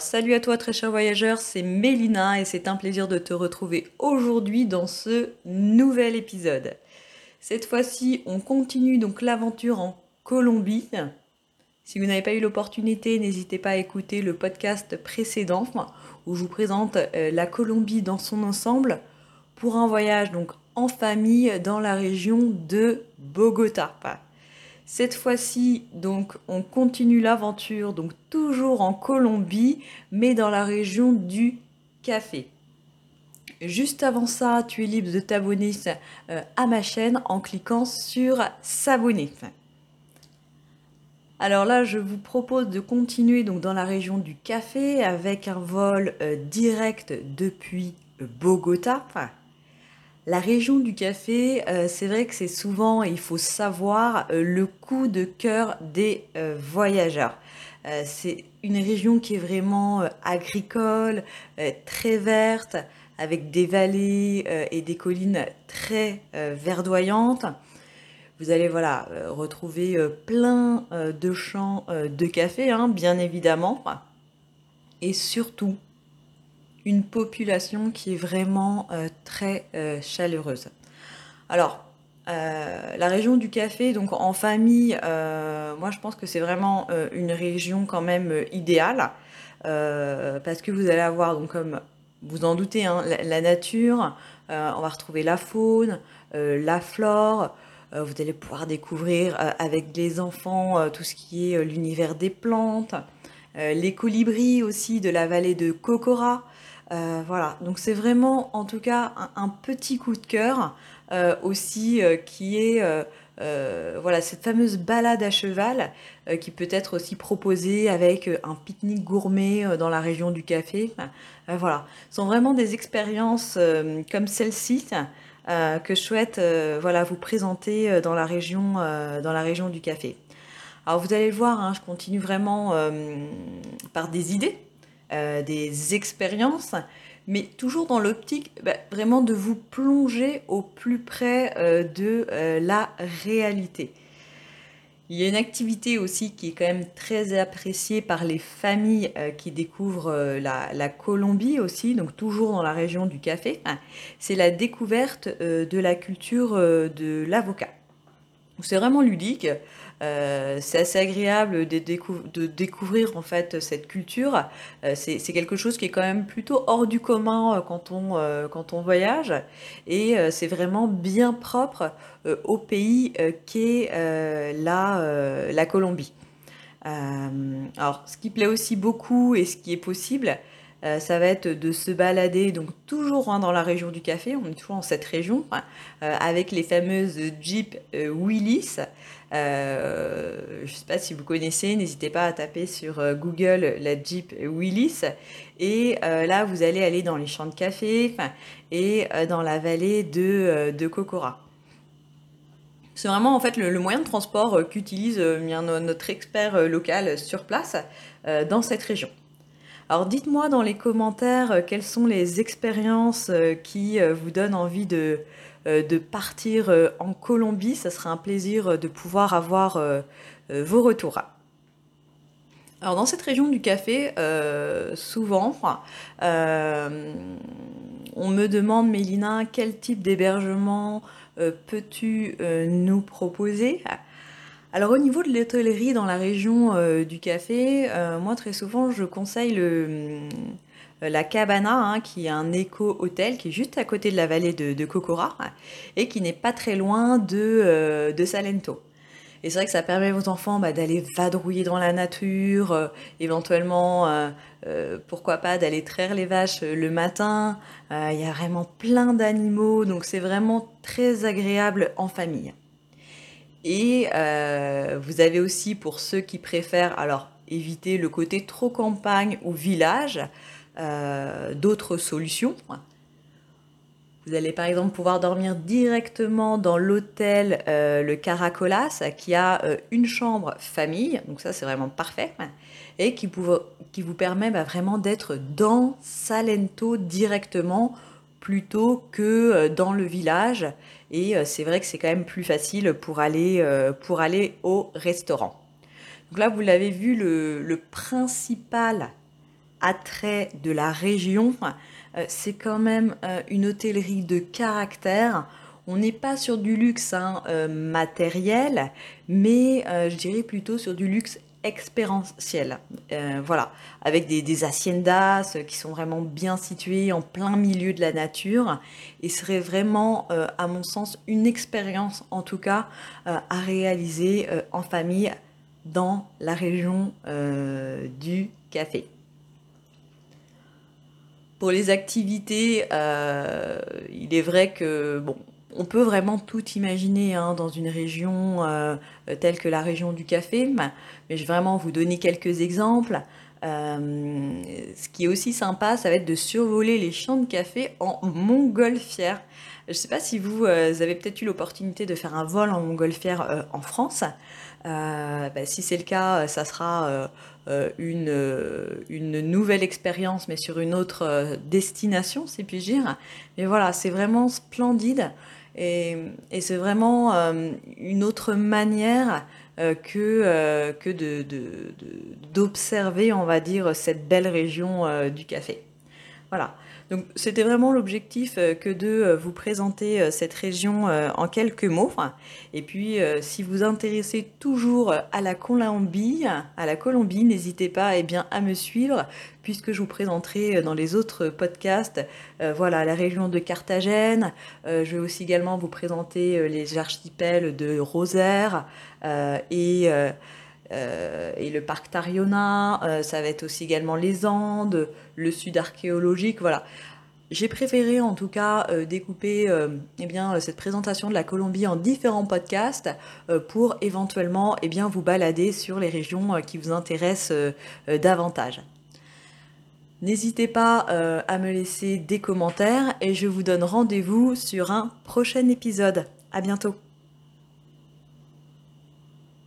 Salut à toi très cher voyageur, c'est Mélina et c'est un plaisir de te retrouver aujourd'hui dans ce nouvel épisode. Cette fois-ci, on continue donc l'aventure en Colombie. Si vous n'avez pas eu l'opportunité, n'hésitez pas à écouter le podcast précédent où je vous présente euh, la Colombie dans son ensemble pour un voyage donc en famille dans la région de Bogota. Cette fois-ci, donc, on continue l'aventure, donc toujours en Colombie, mais dans la région du café. Juste avant ça, tu es libre de t'abonner euh, à ma chaîne en cliquant sur s'abonner. Alors là, je vous propose de continuer donc dans la région du café avec un vol euh, direct depuis Bogota. La région du café, euh, c'est vrai que c'est souvent, il faut savoir, euh, le coup de cœur des euh, voyageurs. c'est une région qui est vraiment agricole, très verte, avec des vallées et des collines très verdoyantes. Vous allez voilà, retrouver plein de champs de café, hein, bien évidemment. Et surtout, une population qui est vraiment euh, très euh, chaleureuse. Alors, euh, la région du café, donc en famille, moi je pense que c'est vraiment une région quand même idéale parce que vous allez avoir, donc comme vous en doutez, hein, la, nature, on va retrouver la faune, la flore, vous allez pouvoir découvrir avec les enfants tout ce qui est l'univers des plantes, les colibris aussi de la vallée de Kokora. Euh, voilà, donc c'est vraiment en tout cas un, petit coup de cœur euh, aussi euh, qui est voilà cette fameuse balade à cheval qui peut être aussi proposée avec un pique-nique gourmet dans la région du café. voilà, ce sont vraiment des expériences comme celle-ci que je souhaite voilà vous présenter dans la région dans la région du café. Alors vous allez le voir, hein, je continue vraiment par des idées euh, des expériences, mais toujours dans l'optique bah, vraiment de vous plonger au plus près euh, de euh, la réalité. Il y a une activité aussi qui est quand même très appréciée par les familles qui découvrent la, Colombie aussi, donc toujours dans la région du café. C'est la découverte de la culture de l'avocat. C'est vraiment ludique. Euh, c'est assez agréable de, découvrir en fait cette culture. Euh, c'est quelque chose qui est quand même plutôt hors du commun euh, quand on, voyage et c'est vraiment bien propre au pays qu'est la, la Colombie. alors, ce qui plaît aussi beaucoup et ce qui est possible, ça va être de se balader donc toujours hein, dans la région du café, on est toujours dans cette région, hein, avec les fameuses Jeep Willis. Euh, je ne sais pas si vous connaissez, n'hésitez pas à taper sur euh, Google la Jeep Willis. Et euh, là, vous allez aller dans les champs de café et dans la vallée de, de Kokora. C'est vraiment en fait le, moyen de transport qu'utilise notre expert local sur place dans cette région. Alors dites-moi dans les commentaires quelles sont les expériences qui vous donnent envie de, euh, partir euh, en Colombie. Ça sera un plaisir euh, de pouvoir avoir vos retours. Alors dans cette région du café, souvent, on me demande, Mélina, quel type d'hébergement peux-tu nous proposer? Alors au niveau de l'hôtellerie dans la région du café, moi très souvent je conseille le, euh, la Cabana, hein, qui est un éco-hôtel qui est juste à côté de la vallée de, de Cocora et qui n'est pas très loin de, euh, de Salento. Et c'est vrai que ça permet aux enfants bah, d'aller vadrouiller dans la nature, euh, éventuellement, pourquoi pas, d'aller traire les vaches le matin. Il y a vraiment plein d'animaux, donc c'est vraiment très agréable en famille. Et vous avez aussi, pour ceux qui préfèrent, alors éviter le côté trop campagne ou village, euh, d'autres solutions. Vous allez par exemple pouvoir dormir directement dans l'hôtel le Caracolas qui a une chambre famille, donc ça c'est vraiment parfait, et qui, qui vous permet bah, vraiment d'être dans Salento directement plutôt que dans le village. Et c'est vrai que c'est quand même plus facile pour aller, aller au restaurant. Donc là, vous l'avez vu, le, principal attrait de la région, euh, c'est quand même euh, une hôtellerie de caractère. On n'est pas sur du luxe hein, euh, matériel, mais je dirais plutôt sur du luxe expérientiel. voilà, avec des, haciendas qui sont vraiment bien situées en plein milieu de la nature et serait vraiment, à mon sens, une expérience en tout cas à réaliser en famille dans la région euh, du café. Pour les activités, euh, il est vrai que bon, on peut vraiment tout imaginer hein, dans une région euh, telle que la région du café, mais je vais vraiment vous donner quelques exemples. Ce qui est aussi sympa, ça va être de survoler les champs de café en montgolfière. Je ne sais pas si vous, avez peut-être eu l'opportunité de faire un vol en montgolfière en France. Euh, bah, si c'est le cas, ça sera euh, une, une, nouvelle expérience, mais sur une autre destination, si puis dire. Mais voilà, c'est vraiment splendide et c'est vraiment une autre manière que, que d'observer, de, on va dire, cette belle région du café. Voilà. Donc c'était vraiment l'objectif euh, que de euh, vous présenter euh, cette région en quelques mots. Et puis si vous intéressez toujours à la Colombie, à la Colombie, n'hésitez pas eh à me suivre puisque je vous présenterai dans les autres podcasts voilà, la région de Carthagène. je vais aussi également vous présenter les archipels de Rosaire et euh, et le parc Tariona, euh, ça va être aussi également les Andes, le sud archéologique, voilà. J'ai préféré en tout cas euh, découper eh bien, cette présentation de la Colombie en différents podcasts pour éventuellement eh vous balader sur les régions qui vous intéressent davantage. N'hésitez pas à me laisser des commentaires et je vous donne rendez-vous sur un prochain épisode. À bientôt.